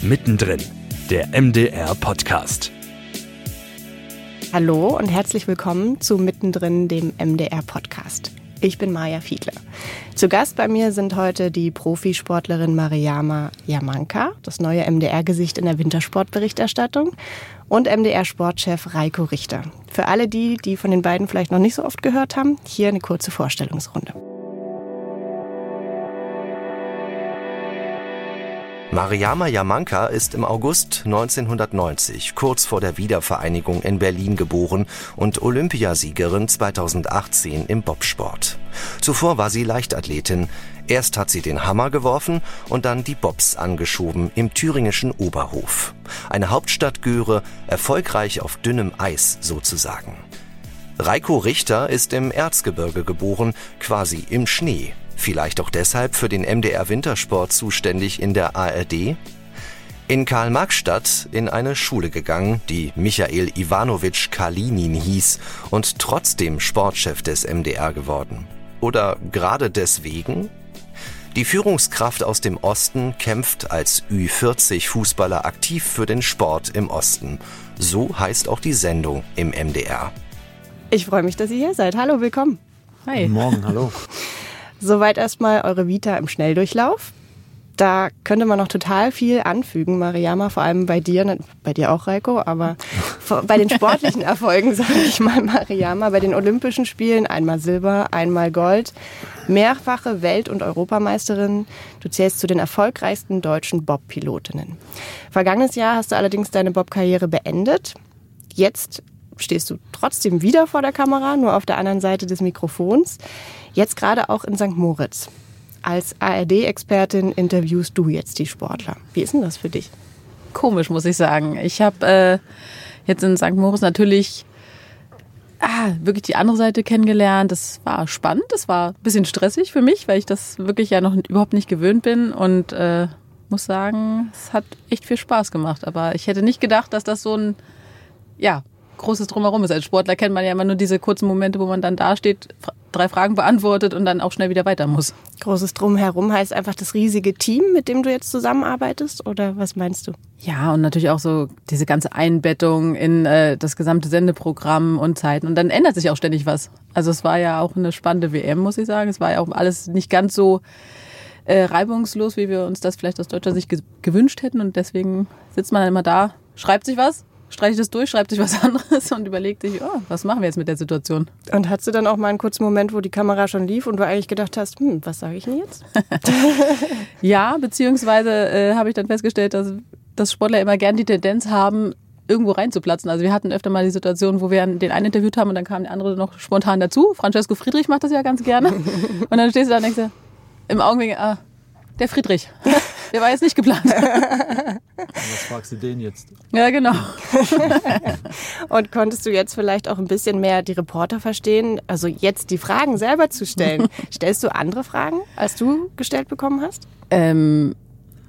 Mittendrin, der MDR Podcast. Hallo und herzlich willkommen zu Mittendrin, dem MDR Podcast. Ich bin Maja Fiedler. Zu Gast bei mir sind heute die Profisportlerin Mariama Yamanka, das neue MDR-Gesicht in der Wintersportberichterstattung, und MDR-Sportchef Reiko Richter. Für alle die, die von den beiden vielleicht noch nicht so oft gehört haben, hier eine kurze Vorstellungsrunde. Mariama Yamanka ist im August 1990, kurz vor der Wiedervereinigung in Berlin geboren und Olympiasiegerin 2018 im Bobsport. Zuvor war sie Leichtathletin. Erst hat sie den Hammer geworfen und dann die Bobs angeschoben im thüringischen Oberhof. Eine Hauptstadtgöre, erfolgreich auf dünnem Eis sozusagen. Reiko Richter ist im Erzgebirge geboren, quasi im Schnee. Vielleicht auch deshalb für den MDR Wintersport zuständig in der ARD? In Karl-Marx-Stadt in eine Schule gegangen, die Michael Ivanovich Kalinin hieß und trotzdem Sportchef des MDR geworden. Oder gerade deswegen? Die Führungskraft aus dem Osten kämpft als Ü40-Fußballer aktiv für den Sport im Osten. So heißt auch die Sendung im MDR. Ich freue mich, dass ihr hier seid. Hallo, willkommen. Hi. Guten Morgen, hallo. Soweit erstmal eure Vita im Schnelldurchlauf. Da könnte man noch total viel anfügen, Mariama, vor allem bei dir, ne, bei dir auch, Reiko, aber bei den sportlichen Erfolgen, sage ich mal, Mariama, bei den Olympischen Spielen einmal Silber, einmal Gold, mehrfache Welt- und Europameisterin. Du zählst zu den erfolgreichsten deutschen Bob-Pilotinnen. Vergangenes Jahr hast du allerdings deine Bob-Karriere beendet. Jetzt stehst du trotzdem wieder vor der Kamera, nur auf der anderen Seite des Mikrofons. Jetzt gerade auch in St. Moritz. Als ARD-Expertin interviewst du jetzt die Sportler. Wie ist denn das für dich? Komisch, muss ich sagen. Ich habe äh, jetzt in St. Moritz natürlich ah, wirklich die andere Seite kennengelernt. Das war spannend, das war ein bisschen stressig für mich, weil ich das wirklich ja noch überhaupt nicht gewöhnt bin und äh, muss sagen, es hat echt viel Spaß gemacht. Aber ich hätte nicht gedacht, dass das so ein ja, großes Drumherum ist. Als Sportler kennt man ja immer nur diese kurzen Momente, wo man dann dasteht, drei Fragen beantwortet und dann auch schnell wieder weiter muss. Großes Drumherum heißt einfach das riesige Team, mit dem du jetzt zusammenarbeitest oder was meinst du? Ja, und natürlich auch so diese ganze Einbettung in äh, das gesamte Sendeprogramm und Zeiten. Und dann ändert sich auch ständig was. Also es war ja auch eine spannende WM, muss ich sagen. Es war ja auch alles nicht ganz so äh, reibungslos, wie wir uns das vielleicht aus deutscher Sicht ge gewünscht hätten. Und deswegen sitzt man dann immer da, schreibt sich was streicht es durch, schreibt sich was anderes und überlegt sich, oh, was machen wir jetzt mit der Situation? Und hattest du dann auch mal einen kurzen Moment, wo die Kamera schon lief und du eigentlich gedacht hast, hm, was sage ich denn jetzt? ja, beziehungsweise äh, habe ich dann festgestellt, dass, dass Sportler immer gern die Tendenz haben, irgendwo reinzuplatzen. Also wir hatten öfter mal die Situation, wo wir den einen interviewt haben und dann kam der andere noch spontan dazu. Francesco Friedrich macht das ja ganz gerne. Und dann stehst du da und denkst, du, im Augenblick, ah, der Friedrich. Der war jetzt nicht geplant. Was fragst du den jetzt? Ja, genau. Und konntest du jetzt vielleicht auch ein bisschen mehr die Reporter verstehen? Also jetzt die Fragen selber zu stellen. Stellst du andere Fragen, als du gestellt bekommen hast? Ähm,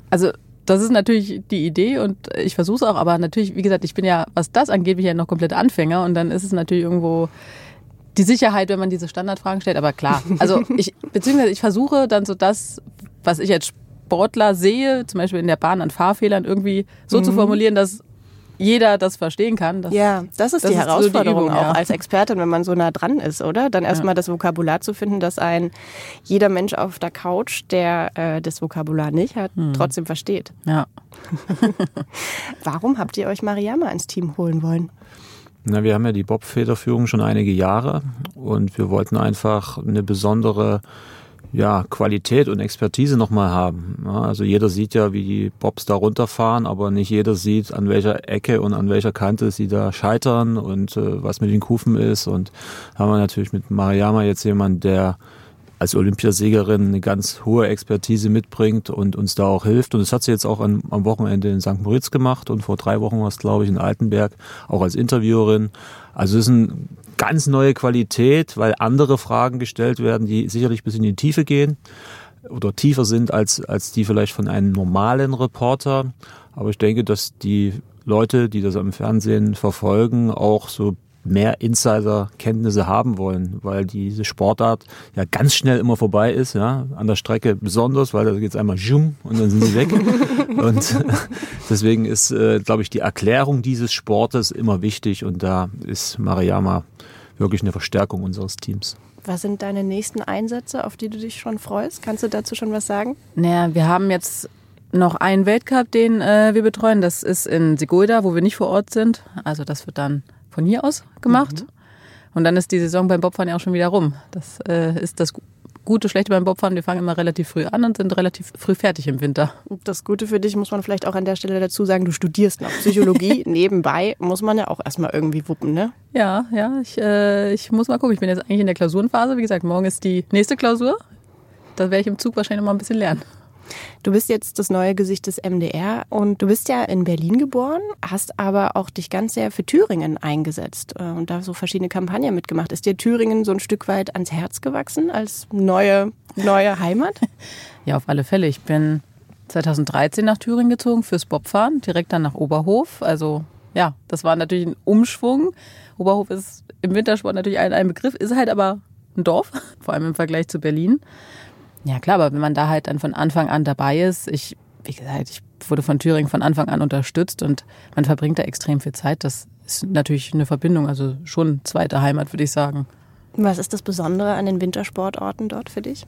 also das ist natürlich die Idee und ich versuche es auch, aber natürlich, wie gesagt, ich bin ja, was das angeht, bin ich ja noch komplett Anfänger und dann ist es natürlich irgendwo die Sicherheit, wenn man diese Standardfragen stellt. Aber klar, also ich, beziehungsweise ich versuche dann so das, was ich als Sportler sehe, zum Beispiel in der Bahn an Fahrfehlern, irgendwie so mhm. zu formulieren, dass jeder das verstehen kann. Das, ja, das ist das die ist Herausforderung so die Übung, auch ja. als Expertin, wenn man so nah dran ist, oder? Dann erstmal ja. das Vokabular zu finden, dass ein jeder Mensch auf der Couch, der äh, das Vokabular nicht hat, hm. trotzdem versteht. Ja. Warum habt ihr euch Mariama ins Team holen wollen? Na, wir haben ja die Bob-Federführung schon einige Jahre und wir wollten einfach eine besondere ja, Qualität und Expertise nochmal haben. Ja, also jeder sieht ja, wie die Bobs da runterfahren, aber nicht jeder sieht, an welcher Ecke und an welcher Kante sie da scheitern und äh, was mit den Kufen ist. Und haben wir natürlich mit Mariama jetzt jemand, der als Olympiasiegerin eine ganz hohe Expertise mitbringt und uns da auch hilft. Und das hat sie jetzt auch an, am Wochenende in St. Moritz gemacht und vor drei Wochen war es, glaube ich, in Altenberg, auch als Interviewerin. Also es ist eine ganz neue Qualität, weil andere Fragen gestellt werden, die sicherlich bis in die Tiefe gehen oder tiefer sind als, als die vielleicht von einem normalen Reporter. Aber ich denke, dass die Leute, die das am Fernsehen verfolgen, auch so mehr Insider-Kenntnisse haben wollen, weil diese Sportart ja ganz schnell immer vorbei ist, ja, an der Strecke besonders, weil da geht es einmal zoom und dann sind sie weg. und deswegen ist, äh, glaube ich, die Erklärung dieses Sportes immer wichtig und da ist Mariama wirklich eine Verstärkung unseres Teams. Was sind deine nächsten Einsätze, auf die du dich schon freust? Kannst du dazu schon was sagen? Naja, wir haben jetzt noch einen Weltcup, den äh, wir betreuen. Das ist in Sigulda, wo wir nicht vor Ort sind. Also das wird dann von hier aus gemacht. Mhm. Und dann ist die Saison beim Bobfahren ja auch schon wieder rum. Das äh, ist das Gute, Schlechte beim Bobfahren. Wir fangen immer relativ früh an und sind relativ früh fertig im Winter. Das Gute für dich muss man vielleicht auch an der Stelle dazu sagen, du studierst noch Psychologie. Nebenbei muss man ja auch erstmal irgendwie wuppen, ne? Ja, ja. Ich, äh, ich muss mal gucken. Ich bin jetzt eigentlich in der Klausurenphase. Wie gesagt, morgen ist die nächste Klausur. Da werde ich im Zug wahrscheinlich noch mal ein bisschen lernen. Du bist jetzt das neue Gesicht des MDR und du bist ja in Berlin geboren, hast aber auch dich ganz sehr für Thüringen eingesetzt äh, und da so verschiedene Kampagnen mitgemacht. Ist dir Thüringen so ein Stück weit ans Herz gewachsen als neue, neue Heimat? Ja, auf alle Fälle. Ich bin 2013 nach Thüringen gezogen fürs Bobfahren, direkt dann nach Oberhof. Also ja, das war natürlich ein Umschwung. Oberhof ist im Wintersport natürlich ein, ein Begriff, ist halt aber ein Dorf, vor allem im Vergleich zu Berlin. Ja klar, aber wenn man da halt dann von Anfang an dabei ist, ich, wie gesagt, ich wurde von Thüringen von Anfang an unterstützt und man verbringt da extrem viel Zeit. Das ist natürlich eine Verbindung, also schon zweite Heimat, würde ich sagen. Was ist das Besondere an den Wintersportorten dort für dich?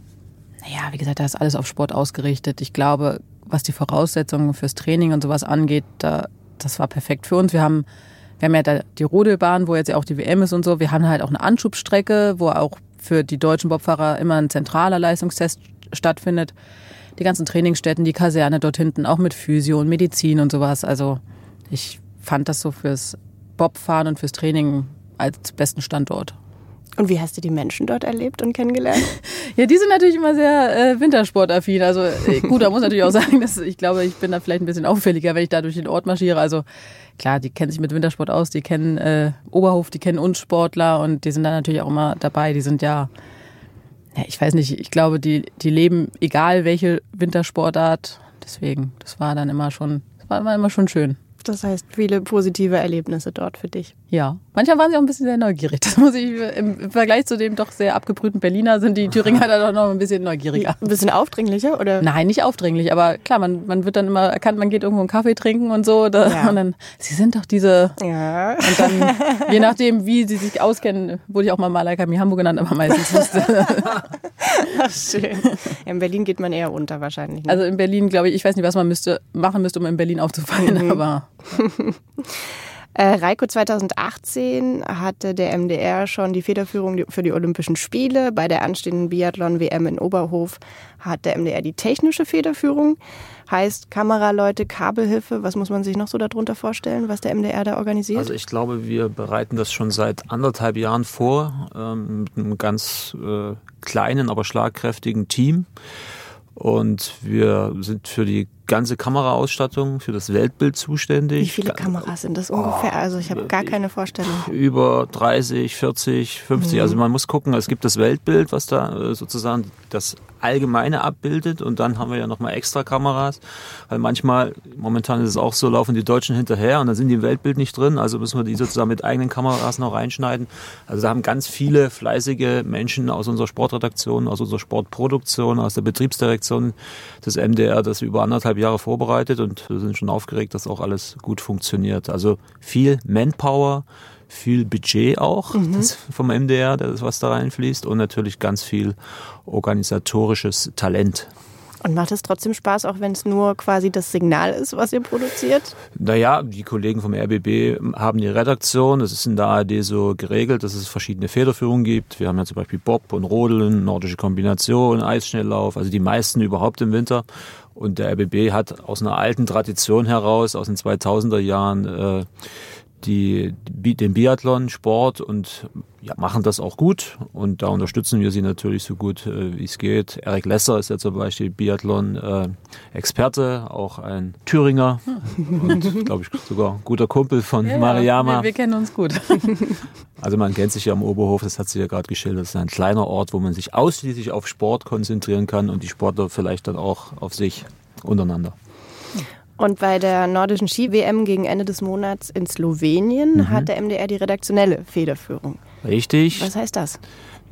Naja, wie gesagt, da ist alles auf Sport ausgerichtet. Ich glaube, was die Voraussetzungen fürs Training und sowas angeht, da, das war perfekt für uns. Wir haben, wir haben ja da die Rodelbahn, wo jetzt ja auch die WM ist und so. Wir haben halt auch eine Anschubstrecke, wo auch für die deutschen Bobfahrer immer ein zentraler Leistungstest stattfindet. Die ganzen Trainingsstätten, die Kaserne dort hinten, auch mit Physio und Medizin und sowas. Also ich fand das so fürs Bobfahren und fürs Training als besten Standort. Und wie hast du die Menschen dort erlebt und kennengelernt? ja, die sind natürlich immer sehr äh, wintersportaffin. Also äh, gut, da muss natürlich auch sagen, dass ich glaube, ich bin da vielleicht ein bisschen auffälliger, wenn ich da durch den Ort marschiere. Also klar, die kennen sich mit Wintersport aus, die kennen äh, Oberhof, die kennen uns Sportler und die sind da natürlich auch immer dabei. Die sind ja, ja, ich weiß nicht, ich glaube, die, die leben egal welche Wintersportart. Deswegen, das war dann immer schon, das war immer schon schön. Das heißt, viele positive Erlebnisse dort für dich. Ja, manchmal waren sie auch ein bisschen sehr neugierig. Das muss ich im Vergleich zu dem doch sehr abgebrühten Berliner sind die Thüringer da doch noch ein bisschen neugieriger. Ein bisschen aufdringlicher oder? Nein, nicht aufdringlich, aber klar, man, man wird dann immer erkannt, man geht irgendwo einen Kaffee trinken und so da, ja. und dann sie sind doch diese Ja. Und dann je nachdem, wie sie sich auskennen, wurde ich auch mal Malaika Mi Hamburg genannt, aber meistens wusste. Ach, schön. In Berlin geht man eher unter wahrscheinlich. Ne? Also in Berlin, glaube ich, ich weiß nicht, was man müsste machen müsste, um in Berlin aufzufallen, mhm. aber äh, Reiko 2018 hatte der MDR schon die Federführung für die Olympischen Spiele. Bei der anstehenden Biathlon-WM in Oberhof hat der MDR die technische Federführung. Heißt Kameraleute, Kabelhilfe, was muss man sich noch so darunter vorstellen, was der MDR da organisiert? Also ich glaube, wir bereiten das schon seit anderthalb Jahren vor ähm, mit einem ganz äh, kleinen, aber schlagkräftigen Team. Und wir sind für die ganze Kameraausstattung, für das Weltbild zuständig. Wie viele Kameras sind das ungefähr? Oh, also ich habe gar keine Vorstellung. Über 30, 40, 50. Mhm. Also man muss gucken, es gibt das Weltbild, was da äh, sozusagen das Allgemeine abbildet und dann haben wir ja nochmal extra Kameras, weil manchmal, momentan ist es auch so, laufen die Deutschen hinterher und dann sind die im Weltbild nicht drin, also müssen wir die sozusagen mit eigenen Kameras noch reinschneiden. Also da haben ganz viele fleißige Menschen aus unserer Sportredaktion, aus unserer Sportproduktion, aus der Betriebsdirektion des MDR das über anderthalb Jahre vorbereitet und wir sind schon aufgeregt, dass auch alles gut funktioniert. Also viel Manpower, viel Budget auch mhm. vom MDR, das was da reinfließt und natürlich ganz viel organisatorisches Talent. Und macht es trotzdem Spaß, auch wenn es nur quasi das Signal ist, was ihr produziert? Naja, die Kollegen vom RBB haben die Redaktion. Das ist in der ARD so geregelt, dass es verschiedene Federführungen gibt. Wir haben ja zum Beispiel Bob und Rodeln, nordische Kombination, Eisschnelllauf, also die meisten überhaupt im Winter. Und der RBB hat aus einer alten Tradition heraus, aus den 2000er Jahren, äh, die, den Biathlon-Sport und ja, machen das auch gut. Und da unterstützen wir sie natürlich so gut, äh, wie es geht. Erik Lesser ist ja zum Beispiel Biathlon-Experte, auch ein Thüringer und, glaube ich, sogar guter Kumpel von ja, Mariama. Wir, wir, kennen uns gut. also man kennt sich ja am Oberhof, das hat sie ja gerade geschildert. Das ist ein kleiner Ort, wo man sich ausschließlich auf Sport konzentrieren kann und die Sportler vielleicht dann auch auf sich untereinander. Und bei der nordischen Ski-WM gegen Ende des Monats in Slowenien mhm. hat der MDR die redaktionelle Federführung. Richtig. Was heißt das?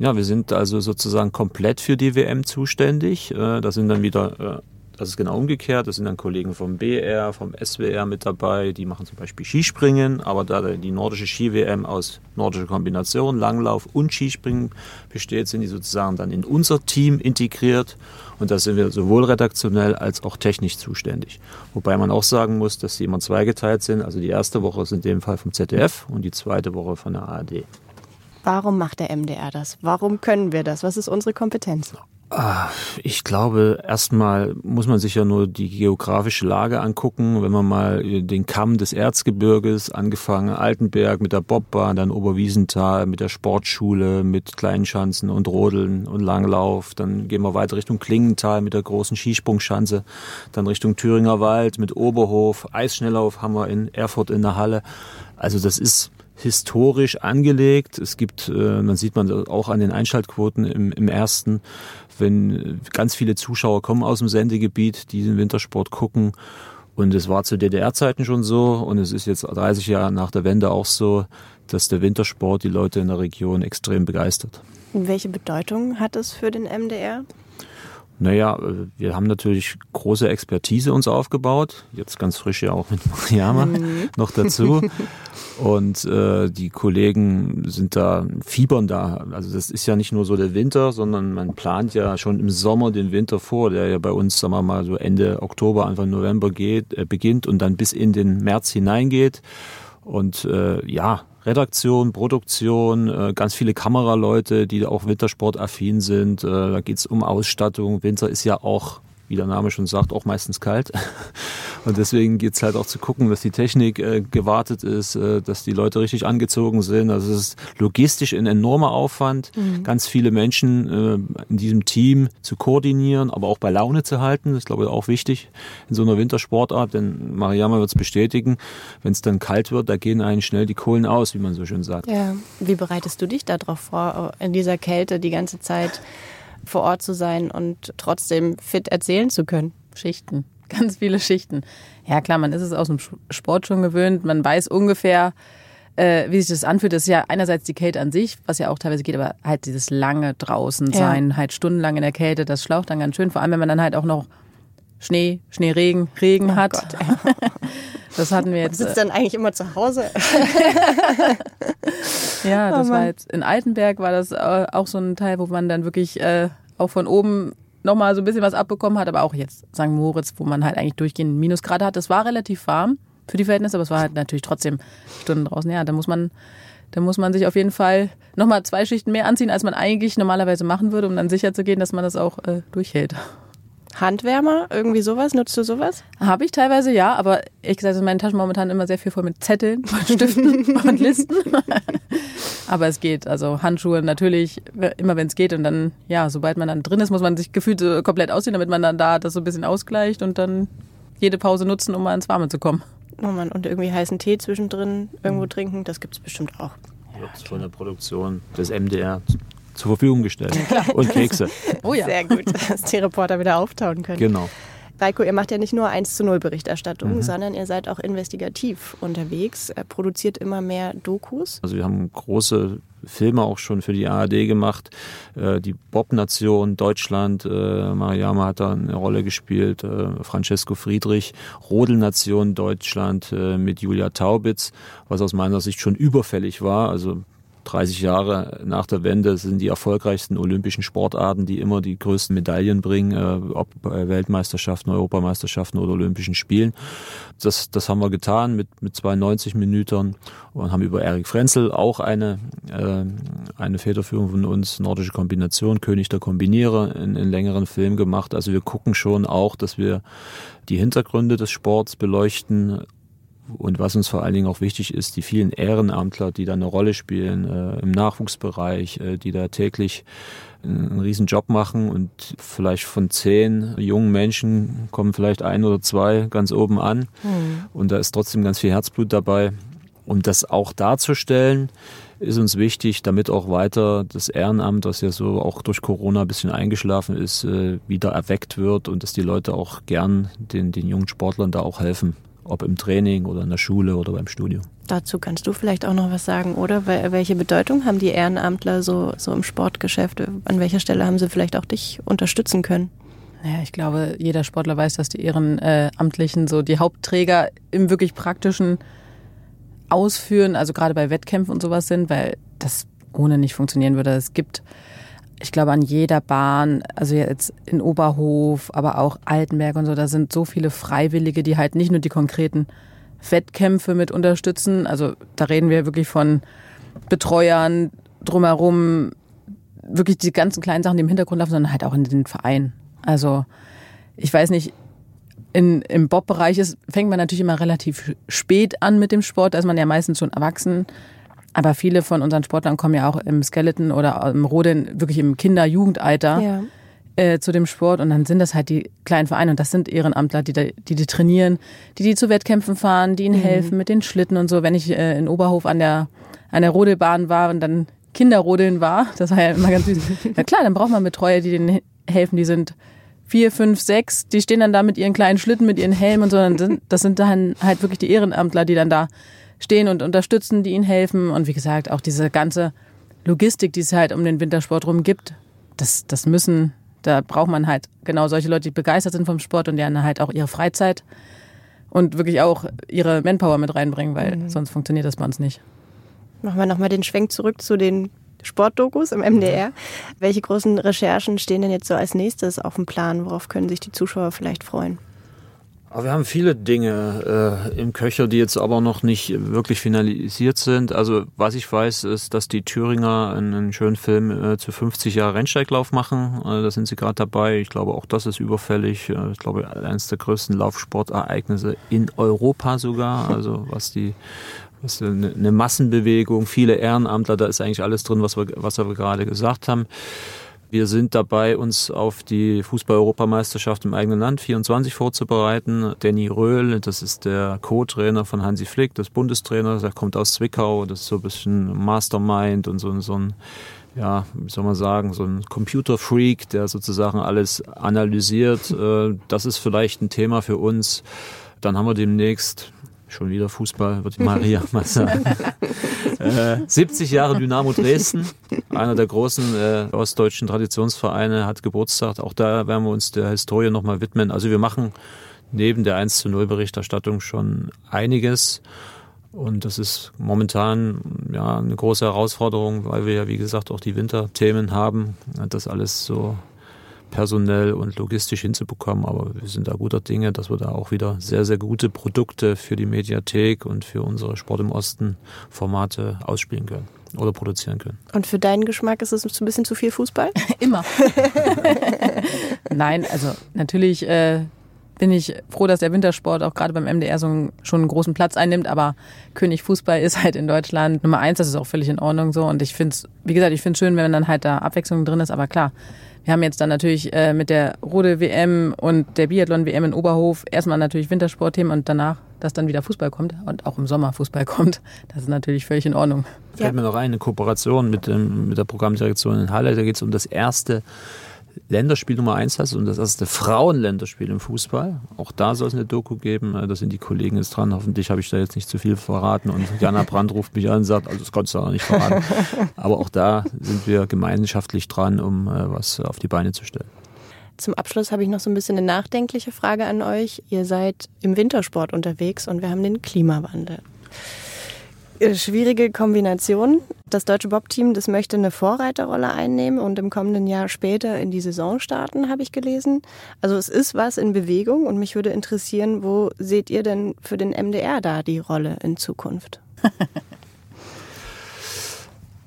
Ja, wir sind also sozusagen komplett für die WM zuständig. Äh, da sind dann wieder äh, das ist genau umgekehrt. Das sind dann Kollegen vom BR, vom SWR mit dabei. Die machen zum Beispiel Skispringen. Aber da die nordische Ski-WM aus nordischer Kombination, Langlauf und Skispringen besteht, sind die sozusagen dann in unser Team integriert. Und da sind wir sowohl redaktionell als auch technisch zuständig. Wobei man auch sagen muss, dass die immer zweigeteilt sind. Also die erste Woche ist in dem Fall vom ZDF und die zweite Woche von der ARD. Warum macht der MDR das? Warum können wir das? Was ist unsere Kompetenz? Ah, ich glaube, erstmal muss man sich ja nur die geografische Lage angucken. Wenn man mal den Kamm des Erzgebirges, angefangen Altenberg mit der Bobbahn, dann Oberwiesenthal mit der Sportschule, mit Kleinschanzen und Rodeln und Langlauf, dann gehen wir weiter Richtung Klingenthal mit der großen Skisprungschanze, dann Richtung Thüringer Wald mit Oberhof, Eisschnelllauf haben wir in Erfurt in der Halle. Also das ist historisch angelegt. Es gibt, äh, man sieht man auch an den Einschaltquoten im, im ersten, wenn ganz viele Zuschauer kommen aus dem Sendegebiet, die den Wintersport gucken. Und es war zu DDR-Zeiten schon so und es ist jetzt 30 Jahre nach der Wende auch so, dass der Wintersport die Leute in der Region extrem begeistert. Welche Bedeutung hat es für den MDR? Naja, wir haben natürlich große Expertise uns aufgebaut. Jetzt ganz frisch ja auch mit Mariama mhm. noch dazu. Und äh, die Kollegen sind da, fiebern da. Also das ist ja nicht nur so der Winter, sondern man plant ja schon im Sommer den Winter vor, der ja bei uns, sagen wir mal, so Ende Oktober, Anfang November geht, äh, beginnt und dann bis in den März hineingeht. Und äh, ja, Redaktion, Produktion, äh, ganz viele Kameraleute, die auch wintersportaffin sind. Äh, da geht's um Ausstattung. Winter ist ja auch wie der Name schon sagt, auch meistens kalt. Und deswegen geht's halt auch zu gucken, dass die Technik äh, gewartet ist, äh, dass die Leute richtig angezogen sind. Also es ist logistisch ein enormer Aufwand, mhm. ganz viele Menschen äh, in diesem Team zu koordinieren, aber auch bei Laune zu halten. Das ist, glaube ich, auch wichtig in so einer Wintersportart, denn Mariama wird es bestätigen, wenn es dann kalt wird, da gehen einen schnell die Kohlen aus, wie man so schön sagt. Ja. Wie bereitest du dich darauf vor, in dieser Kälte die ganze Zeit? Vor Ort zu sein und trotzdem fit erzählen zu können. Schichten, ganz viele Schichten. Ja klar, man ist es aus dem Sport schon gewöhnt, man weiß ungefähr, äh, wie sich das anfühlt. Das ist ja einerseits die Kälte an sich, was ja auch teilweise geht, aber halt dieses lange draußen sein, ja. halt stundenlang in der Kälte, das schlaucht dann ganz schön. Vor allem, wenn man dann halt auch noch Schnee, Schneeregen, Regen oh hat. Das hatten wir jetzt. Du sitzt dann eigentlich immer zu Hause. ja, das oh war jetzt in Altenberg war das äh, auch so ein Teil, wo man dann wirklich äh, auch von oben nochmal so ein bisschen was abbekommen hat, aber auch jetzt St. Moritz, wo man halt eigentlich durchgehend Minusgrade hat. Das war relativ warm für die Verhältnisse, aber es war halt natürlich trotzdem Stunden draußen. Ja, da muss man, da muss man sich auf jeden Fall nochmal zwei Schichten mehr anziehen, als man eigentlich normalerweise machen würde, um dann sicher zu gehen, dass man das auch äh, durchhält. Handwärmer, irgendwie sowas? Nutzt du sowas? Habe ich teilweise, ja, aber ich gesagt, in meinen Taschen momentan immer sehr viel voll mit Zetteln, und Stiften und Listen. aber es geht. Also Handschuhe natürlich, immer wenn es geht. Und dann, ja, sobald man dann drin ist, muss man sich gefühlt so komplett ausziehen, damit man dann da das so ein bisschen ausgleicht und dann jede Pause nutzen, um mal ins Warme zu kommen. Oh Mann, und irgendwie heißen Tee zwischendrin irgendwo mhm. trinken, das gibt es bestimmt auch. Wird von der Produktion des MDR zur Verfügung gestellt. Und Kekse. Oh ja. Sehr gut, dass die Reporter wieder auftauen können. Genau. Reiko, ihr macht ja nicht nur 1 zu 0 Berichterstattung, mhm. sondern ihr seid auch investigativ unterwegs, er produziert immer mehr Dokus. Also wir haben große Filme auch schon für die ARD gemacht. Äh, die Bob-Nation Deutschland, äh, Mariama hat da eine Rolle gespielt, äh, Francesco Friedrich, Rodel-Nation Deutschland mit Julia Taubitz, was aus meiner Sicht schon überfällig war. Also 30 Jahre nach der Wende sind die erfolgreichsten olympischen Sportarten, die immer die größten Medaillen bringen, äh, ob bei Weltmeisterschaften, Europameisterschaften oder Olympischen Spielen. Das, das haben wir getan mit, mit 92 Minuten und haben über Erik Frenzel auch eine, äh, eine Federführung von uns, nordische Kombination, König der Kombinierer, in, in längeren Film gemacht. Also wir gucken schon auch, dass wir die Hintergründe des Sports beleuchten und was uns vor allen Dingen auch wichtig ist, die vielen Ehrenamtler, die da eine Rolle spielen äh, im Nachwuchsbereich, äh, die da täglich einen riesen Job machen und vielleicht von zehn jungen Menschen kommen vielleicht ein oder zwei ganz oben an. Mhm. Und da ist trotzdem ganz viel Herzblut dabei. Und das auch darzustellen, ist uns wichtig, damit auch weiter das Ehrenamt, das ja so auch durch Corona ein bisschen eingeschlafen ist, äh, wieder erweckt wird und dass die Leute auch gern den, den jungen Sportlern da auch helfen, ob im Training oder in der Schule oder beim Studium. Dazu kannst du vielleicht auch noch was sagen, oder? Welche Bedeutung haben die Ehrenamtler so, so im Sportgeschäft? An welcher Stelle haben sie vielleicht auch dich unterstützen können? Naja, ich glaube, jeder Sportler weiß, dass die Ehrenamtlichen so die Hauptträger im wirklich praktischen Ausführen, also gerade bei Wettkämpfen und sowas sind, weil das ohne nicht funktionieren würde. Es gibt, ich glaube, an jeder Bahn, also jetzt in Oberhof, aber auch Altenberg und so, da sind so viele Freiwillige, die halt nicht nur die konkreten Wettkämpfe mit unterstützen. Also da reden wir wirklich von Betreuern drumherum, wirklich die ganzen kleinen Sachen, die im Hintergrund laufen, sondern halt auch in den Vereinen. Also ich weiß nicht, in, im Bob-Bereich fängt man natürlich immer relativ spät an mit dem Sport. Da ist man ja meistens schon erwachsen. Aber viele von unseren Sportlern kommen ja auch im Skeleton oder im Rodeln wirklich im Kinder-Jugendalter ja. äh, zu dem Sport. Und dann sind das halt die kleinen Vereine. Und das sind Ehrenamtler, die, die die trainieren, die die zu Wettkämpfen fahren, die ihnen mhm. helfen mit den Schlitten und so. Wenn ich äh, in Oberhof an der, an der Rodelbahn war und dann Kinderrodeln war, das war ja immer ganz süß. Ja klar, dann braucht man Betreuer, die denen helfen. Die sind vier, fünf, sechs, die stehen dann da mit ihren kleinen Schlitten, mit ihren Helmen und so. Das sind dann halt wirklich die Ehrenamtler, die dann da stehen und unterstützen, die ihnen helfen. Und wie gesagt, auch diese ganze Logistik, die es halt um den Wintersport rum gibt, das, das müssen, da braucht man halt genau solche Leute, die begeistert sind vom Sport und die dann halt auch ihre Freizeit und wirklich auch ihre Manpower mit reinbringen, weil mhm. sonst funktioniert das bei uns nicht. Machen wir nochmal den Schwenk zurück zu den Sportdokus im MDR. Welche großen Recherchen stehen denn jetzt so als nächstes auf dem Plan? Worauf können sich die Zuschauer vielleicht freuen? Aber wir haben viele Dinge äh, im Köcher, die jetzt aber noch nicht wirklich finalisiert sind. Also was ich weiß, ist, dass die Thüringer einen, schönen Film äh, zu 50 Jahre Rennsteiglauf machen. Äh, da sind sie gerade dabei. Ich glaube, auch das ist überfällig. Äh, ich glaube, eines der größten Laufsportereignisse in Europa sogar. Also was die ist eine, eine Massenbewegung, viele Ehrenamtler, da ist eigentlich alles drin, was wir, was wir gerade gesagt haben. Wir sind dabei, uns auf die Fußball-Europameisterschaft im eigenen Land 24 vorzubereiten. Danny Röhl, das ist der Co-Trainer von Hansi Flick, das Bundestrainer, der kommt aus Zwickau, das ist so ein bisschen Mastermind und so, so ein, ja, wie soll man sagen, so ein Computerfreak, der sozusagen alles analysiert. Äh, das ist vielleicht ein Thema für uns. Dann haben wir demnächst Schon wieder Fußball, wird Maria mal sagen. Äh, 70 Jahre Dynamo Dresden, einer der großen äh, ostdeutschen Traditionsvereine, hat Geburtstag. Auch da werden wir uns der Historie nochmal widmen. Also wir machen neben der 1 zu 0 Berichterstattung schon einiges. Und das ist momentan ja eine große Herausforderung, weil wir ja, wie gesagt, auch die Winterthemen haben, das alles so personell und logistisch hinzubekommen. Aber wir sind da guter Dinge, dass wir da auch wieder sehr, sehr gute Produkte für die Mediathek und für unsere Sport im Osten Formate ausspielen können oder produzieren können. Und für deinen Geschmack ist es ein bisschen zu viel Fußball? Immer. Nein, also natürlich äh, bin ich froh, dass der Wintersport auch gerade beim MDR so einen, schon einen großen Platz einnimmt. Aber König Fußball ist halt in Deutschland Nummer eins. Das ist auch völlig in Ordnung so. Und ich finde es, wie gesagt, ich finde es schön, wenn dann halt da Abwechslung drin ist. Aber klar, wir haben jetzt dann natürlich äh, mit der Rode-WM und der Biathlon-WM in Oberhof erstmal natürlich Wintersportthemen und danach, dass dann wieder Fußball kommt und auch im Sommer Fußball kommt. Das ist natürlich völlig in Ordnung. Fällt ja. mir noch ein, eine Kooperation mit, dem, mit der Programmdirektion in Halle. Da geht es um das erste Länderspiel Nummer eins hast und das erste Frauenländerspiel im Fußball. Auch da soll es eine Doku geben. Äh, da sind die Kollegen jetzt dran. Hoffentlich habe ich da jetzt nicht zu viel verraten. Und Jana Brandt ruft mich an und sagt, also das konntest du auch nicht verraten. Aber auch da sind wir gemeinschaftlich dran, um äh, was auf die Beine zu stellen. Zum Abschluss habe ich noch so ein bisschen eine nachdenkliche Frage an euch. Ihr seid im Wintersport unterwegs und wir haben den Klimawandel. Äh, schwierige Kombination. Das deutsche Bob-Team, das möchte eine Vorreiterrolle einnehmen und im kommenden Jahr später in die Saison starten, habe ich gelesen. Also es ist was in Bewegung und mich würde interessieren, wo seht ihr denn für den MDR da die Rolle in Zukunft?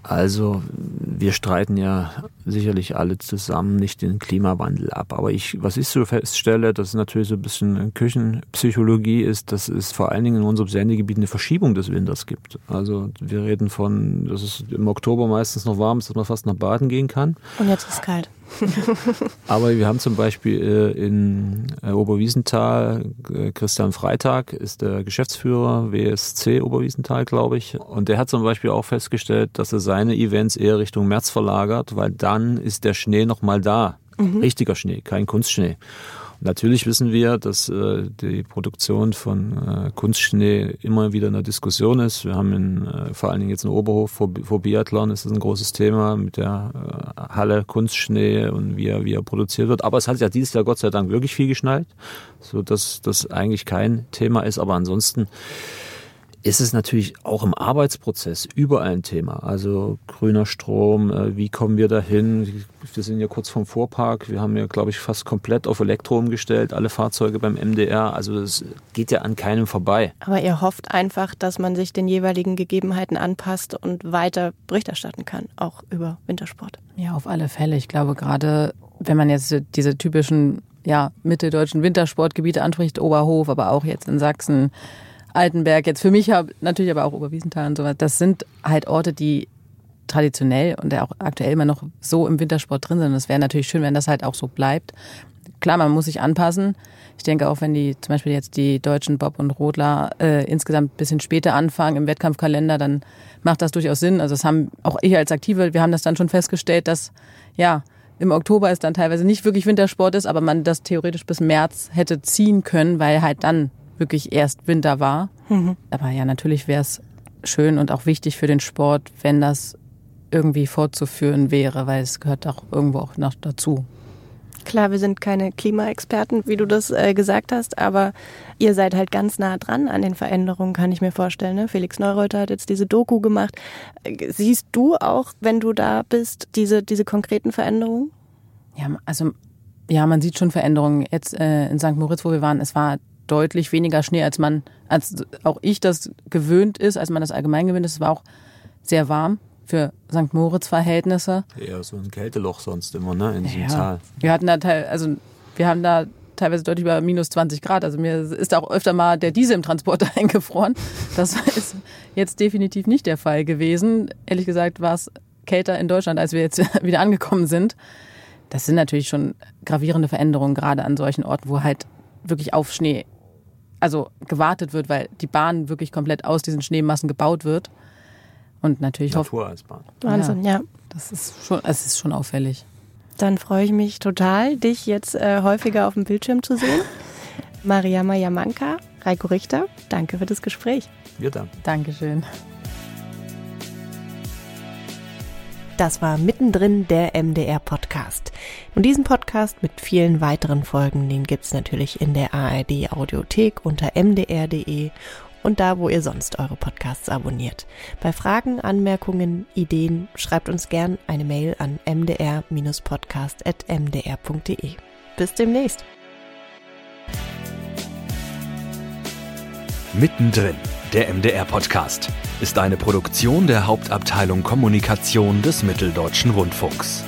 Also wir streiten ja sicherlich alle zusammen nicht den Klimawandel ab. Aber ich, was ich so feststelle, das ist natürlich so ein bisschen Küchenpsychologie ist, dass es vor allen Dingen in unserem Sendegebiet eine Verschiebung des Winters gibt. Also wir reden von, dass es im Oktober meistens noch warm ist, dass man fast nach Baden gehen kann. Und jetzt ist es kalt. Aber wir haben zum Beispiel äh, in äh, Oberwiesenthal, äh, Christian Freitag ist der Geschäftsführer WSC Oberwiesenthal, glaube ich. Und der hat zum Beispiel auch festgestellt, dass er seine Events eher Richtung März verlagert, weil dann ist der Schnee nochmal da. Mhm. Richtiger Schnee, kein Kunstschnee. Natürlich wissen wir, dass äh, die Produktion von äh, Kunstschnee immer wieder eine Diskussion ist. Wir haben in, äh, vor allen Dingen jetzt in Oberhof vor, vor Biathlon ist das ein großes Thema mit der äh, Halle Kunstschnee und wie er, wie er produziert wird. Aber es hat ja dieses Jahr Gott sei Dank wirklich viel geschneit, so dass das eigentlich kein Thema ist. Aber ansonsten ist es natürlich auch im Arbeitsprozess überall ein Thema. Also grüner Strom, äh, wie kommen wir dahin? Wir sind ja kurz vom Vorpark. Wir haben ja, glaube ich, fast komplett auf Elektro umgestellt, alle Fahrzeuge beim MDR. Also es geht ja an keinem vorbei. Aber ihr hofft einfach, dass man sich den jeweiligen Gegebenheiten anpasst und weiter Bericht erstatten kann, auch über Wintersport. Ja, auf alle Fälle. Ich glaube, gerade wenn man jetzt diese typischen ja, mitteldeutschen Wintersportgebiete anspricht, Oberhof, aber auch jetzt in Sachsen, Altenberg, jetzt für mich natürlich aber auch Oberwiesenthal und sowas. Das sind halt Orte, die traditionell und auch aktuell immer noch so im Wintersport drin sind. Es wäre natürlich schön, wenn das halt auch so bleibt. Klar, man muss sich anpassen. Ich denke auch, wenn die zum Beispiel jetzt die deutschen Bob und Rodler äh, insgesamt bisschen später anfangen im Wettkampfkalender, dann macht das durchaus Sinn. Also das haben auch ich als Aktive, wir haben das dann schon festgestellt, dass ja im Oktober es dann teilweise nicht wirklich Wintersport ist, aber man das theoretisch bis März hätte ziehen können, weil halt dann wirklich erst Winter war. Mhm. Aber ja, natürlich wäre es schön und auch wichtig für den Sport, wenn das irgendwie fortzuführen wäre, weil es gehört auch irgendwo auch noch dazu. Klar, wir sind keine Klimaexperten, wie du das äh, gesagt hast, aber ihr seid halt ganz nah dran an den Veränderungen, kann ich mir vorstellen. Ne? Felix Neureuter hat jetzt diese Doku gemacht. Siehst du auch, wenn du da bist, diese, diese konkreten Veränderungen? Ja, also ja, man sieht schon Veränderungen. Jetzt äh, in St. Moritz, wo wir waren, es war deutlich weniger Schnee, als man, als auch ich das gewöhnt ist, als man das allgemein gewöhnt ist. Es war auch sehr warm für St. Moritz-Verhältnisse. Ja, so ein Kälteloch sonst immer, ne, in diesem ja. Tal. Wir hatten da, also wir haben da teilweise deutlich über minus 20 Grad. Also mir ist auch öfter mal der Diesel im Transporter eingefroren. Das ist jetzt definitiv nicht der Fall gewesen. Ehrlich gesagt war es kälter in Deutschland, als wir jetzt wieder angekommen sind. Das sind natürlich schon gravierende Veränderungen, gerade an solchen Orten, wo halt wirklich auf Schnee also gewartet wird, weil die Bahn wirklich komplett aus diesen Schneemassen gebaut wird. Und natürlich Natur als Bahn. Wahnsinn, ja. ja. Das ist schon, es ist schon auffällig. Dann freue ich mich total, dich jetzt äh, häufiger auf dem Bildschirm zu sehen. Mariama Yamanka, Reiko Richter, danke für das Gespräch. Wir danken. Dankeschön. Das war mittendrin der MDR-Podcast. Und diesen Podcast mit vielen weiteren Folgen, den gibt's natürlich in der ARD Audiothek unter mdr.de und da, wo ihr sonst eure Podcasts abonniert. Bei Fragen, Anmerkungen, Ideen schreibt uns gern eine Mail an mdr-podcast.mdr.de. Bis demnächst. Mittendrin, der MDR-Podcast, ist eine Produktion der Hauptabteilung Kommunikation des Mitteldeutschen Rundfunks.